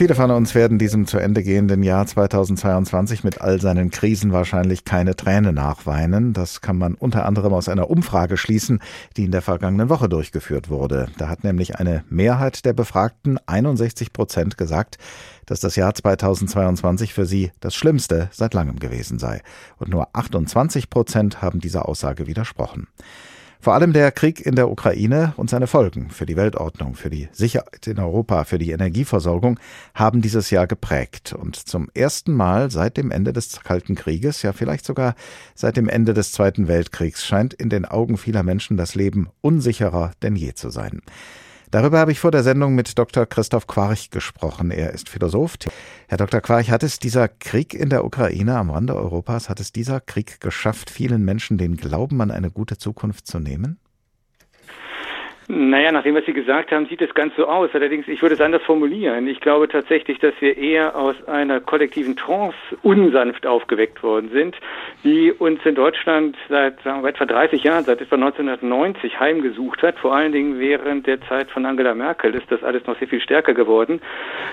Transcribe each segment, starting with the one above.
Viele von uns werden diesem zu Ende gehenden Jahr 2022 mit all seinen Krisen wahrscheinlich keine Träne nachweinen. Das kann man unter anderem aus einer Umfrage schließen, die in der vergangenen Woche durchgeführt wurde. Da hat nämlich eine Mehrheit der Befragten, 61 Prozent, gesagt, dass das Jahr 2022 für sie das Schlimmste seit langem gewesen sei. Und nur 28 Prozent haben dieser Aussage widersprochen. Vor allem der Krieg in der Ukraine und seine Folgen für die Weltordnung, für die Sicherheit in Europa, für die Energieversorgung haben dieses Jahr geprägt. Und zum ersten Mal seit dem Ende des Kalten Krieges, ja vielleicht sogar seit dem Ende des Zweiten Weltkriegs, scheint in den Augen vieler Menschen das Leben unsicherer denn je zu sein. Darüber habe ich vor der Sendung mit Dr. Christoph Quarch gesprochen. Er ist Philosoph. Herr Dr. Quarch, hat es dieser Krieg in der Ukraine am Rande Europas, hat es dieser Krieg geschafft, vielen Menschen den Glauben an eine gute Zukunft zu nehmen? Naja, nachdem was Sie gesagt haben, sieht es ganz so aus. Allerdings, ich würde es anders formulieren. Ich glaube tatsächlich, dass wir eher aus einer kollektiven Trance unsanft aufgeweckt worden sind, die uns in Deutschland seit sagen wir, etwa 30 Jahren, seit etwa 1990 heimgesucht hat. Vor allen Dingen während der Zeit von Angela Merkel ist das alles noch sehr viel stärker geworden.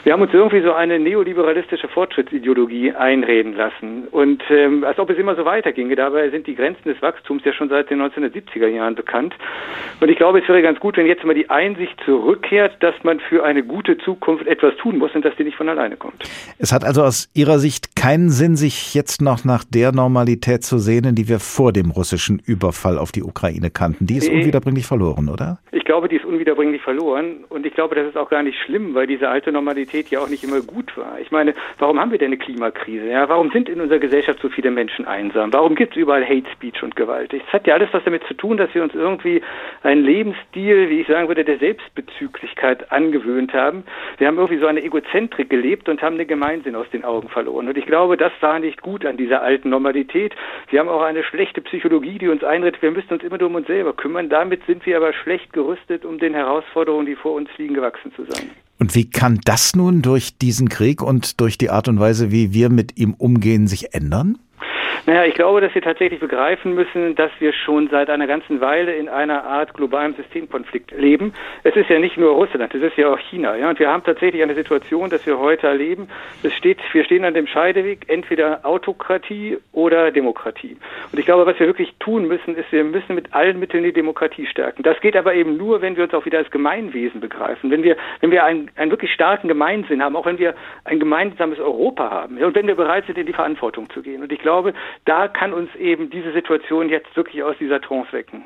Wir haben uns irgendwie so eine neoliberalistische Fortschrittsideologie einreden lassen. Und ähm, als ob es immer so weiterginge. Dabei sind die Grenzen des Wachstums ja schon seit den 1970er Jahren bekannt. Und ich glaube, es wäre ganz gut, gut, wenn jetzt mal die Einsicht zurückkehrt, dass man für eine gute Zukunft etwas tun muss und dass die nicht von alleine kommt. Es hat also aus Ihrer Sicht keinen Sinn, sich jetzt noch nach der Normalität zu sehnen, die wir vor dem russischen Überfall auf die Ukraine kannten. Die ist nee. unwiederbringlich verloren, oder? Ich glaube, die ist unwiederbringlich verloren und ich glaube, das ist auch gar nicht schlimm, weil diese alte Normalität ja auch nicht immer gut war. Ich meine, warum haben wir denn eine Klimakrise? Ja, warum sind in unserer Gesellschaft so viele Menschen einsam? Warum gibt es überall Hate Speech und Gewalt? Es hat ja alles was damit zu tun, dass wir uns irgendwie einen Lebensstil viel, wie ich sagen würde, der Selbstbezüglichkeit angewöhnt haben. Wir haben irgendwie so eine Egozentrik gelebt und haben den Gemeinsinn aus den Augen verloren. Und ich glaube, das war nicht gut an dieser alten Normalität. Wir haben auch eine schlechte Psychologie, die uns einredet, wir müssen uns immer nur um uns selber kümmern. Damit sind wir aber schlecht gerüstet, um den Herausforderungen, die vor uns liegen, gewachsen zu sein. Und wie kann das nun durch diesen Krieg und durch die Art und Weise, wie wir mit ihm umgehen, sich ändern? Naja, ich glaube, dass wir tatsächlich begreifen müssen, dass wir schon seit einer ganzen Weile in einer Art globalen Systemkonflikt leben. Es ist ja nicht nur Russland, es ist ja auch China. Ja? Und wir haben tatsächlich eine Situation, dass wir heute erleben, es steht, wir stehen an dem Scheideweg, entweder Autokratie oder Demokratie. Und ich glaube, was wir wirklich tun müssen, ist, wir müssen mit allen Mitteln die Demokratie stärken. Das geht aber eben nur, wenn wir uns auch wieder als Gemeinwesen begreifen, wenn wir, wenn wir einen, einen wirklich starken Gemeinsinn haben, auch wenn wir ein gemeinsames Europa haben und wenn wir bereit sind, in die Verantwortung zu gehen. Und ich glaube, da kann uns eben diese Situation jetzt wirklich aus dieser Trance wecken.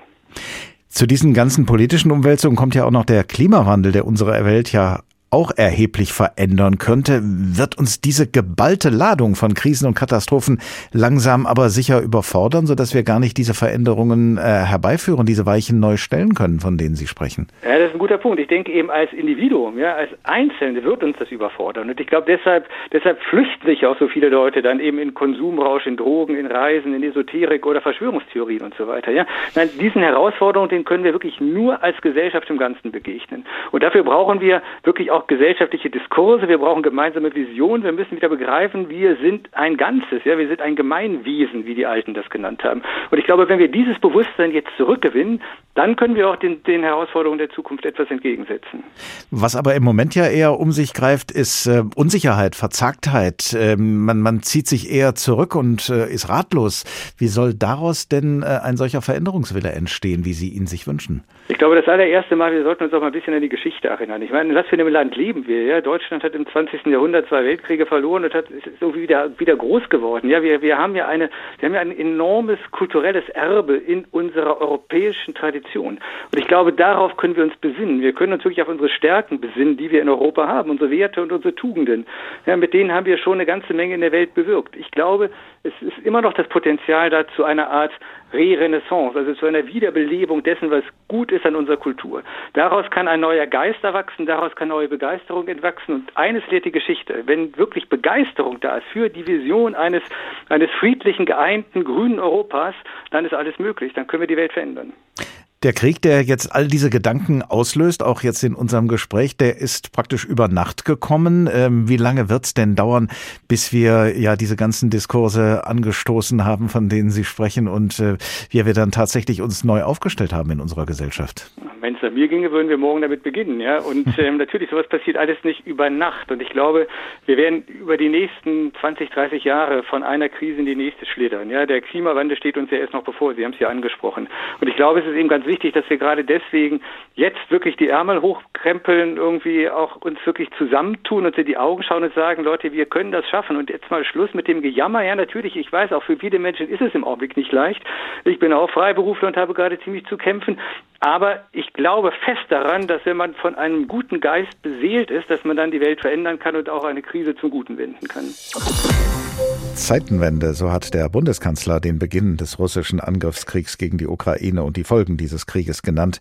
Zu diesen ganzen politischen Umwälzungen kommt ja auch noch der Klimawandel, der unsere Welt ja auch erheblich verändern könnte, wird uns diese geballte Ladung von Krisen und Katastrophen langsam aber sicher überfordern, sodass wir gar nicht diese Veränderungen äh, herbeiführen, diese Weichen neu stellen können, von denen Sie sprechen. Ja, das ist ein guter Punkt. Ich denke eben als Individuum, ja, als Einzelne wird uns das überfordern. Und ich glaube, deshalb, deshalb flüchten sich auch so viele Leute dann eben in Konsumrausch, in Drogen, in Reisen, in Esoterik oder Verschwörungstheorien und so weiter. Ja, Nein, diesen Herausforderungen, denen können wir wirklich nur als Gesellschaft im Ganzen begegnen. Und dafür brauchen wir wirklich auch auch gesellschaftliche Diskurse, wir brauchen gemeinsame Visionen, wir müssen wieder begreifen, wir sind ein Ganzes, ja, wir sind ein Gemeinwesen, wie die Alten das genannt haben. Und ich glaube, wenn wir dieses Bewusstsein jetzt zurückgewinnen, dann können wir auch den, den Herausforderungen der Zukunft etwas entgegensetzen. Was aber im Moment ja eher um sich greift, ist äh, Unsicherheit, Verzagtheit. Äh, man, man zieht sich eher zurück und äh, ist ratlos. Wie soll daraus denn äh, ein solcher Veränderungswille entstehen, wie Sie ihn sich wünschen? Ich glaube, das allererste Mal, wir sollten uns auch mal ein bisschen an die Geschichte erinnern. Ich meine, in was für einem Land leben wir? Ja? Deutschland hat im 20. Jahrhundert zwei Weltkriege verloren und hat, ist so wieder, wieder groß geworden. Ja, wir, wir haben ja eine, wir haben ja ein enormes kulturelles Erbe in unserer europäischen Tradition. Tradition. Und ich glaube, darauf können wir uns besinnen. Wir können uns wirklich auf unsere Stärken besinnen, die wir in Europa haben, unsere Werte und unsere Tugenden. Ja, mit denen haben wir schon eine ganze Menge in der Welt bewirkt. Ich glaube, es ist immer noch das Potenzial da zu einer Art Re-Renaissance, also zu einer Wiederbelebung dessen, was gut ist an unserer Kultur. Daraus kann ein neuer Geist erwachsen, daraus kann neue Begeisterung entwachsen. Und eines lehrt die Geschichte, wenn wirklich Begeisterung da ist für die Vision eines, eines friedlichen, geeinten, grünen Europas, dann ist alles möglich, dann können wir die Welt verändern. Der Krieg, der jetzt all diese Gedanken auslöst, auch jetzt in unserem Gespräch, der ist praktisch über Nacht gekommen. Ähm, wie lange wird es denn dauern, bis wir ja diese ganzen Diskurse angestoßen haben, von denen Sie sprechen und äh, wie wir dann tatsächlich uns neu aufgestellt haben in unserer Gesellschaft? Wenn es nach mir ginge, würden wir morgen damit beginnen, ja. Und ähm, natürlich, sowas passiert alles nicht über Nacht. Und ich glaube, wir werden über die nächsten 20, 30 Jahre von einer Krise in die nächste schlittern. Ja, der Klimawandel steht uns ja erst noch bevor. Sie haben es ja angesprochen. Und ich glaube, es ist eben ganz wichtig, dass wir gerade deswegen jetzt wirklich die Ärmel hochkrempeln, irgendwie auch uns wirklich zusammentun und in die Augen schauen und sagen, Leute, wir können das schaffen. Und jetzt mal Schluss mit dem Gejammer. Ja, natürlich, ich weiß, auch für viele Menschen ist es im Augenblick nicht leicht. Ich bin auch Freiberufler und habe gerade ziemlich zu kämpfen. Aber ich glaube fest daran, dass wenn man von einem guten Geist beseelt ist, dass man dann die Welt verändern kann und auch eine Krise zum Guten wenden kann. Zeitenwende, so hat der Bundeskanzler den Beginn des russischen Angriffskriegs gegen die Ukraine und die Folgen dieses Krieges genannt.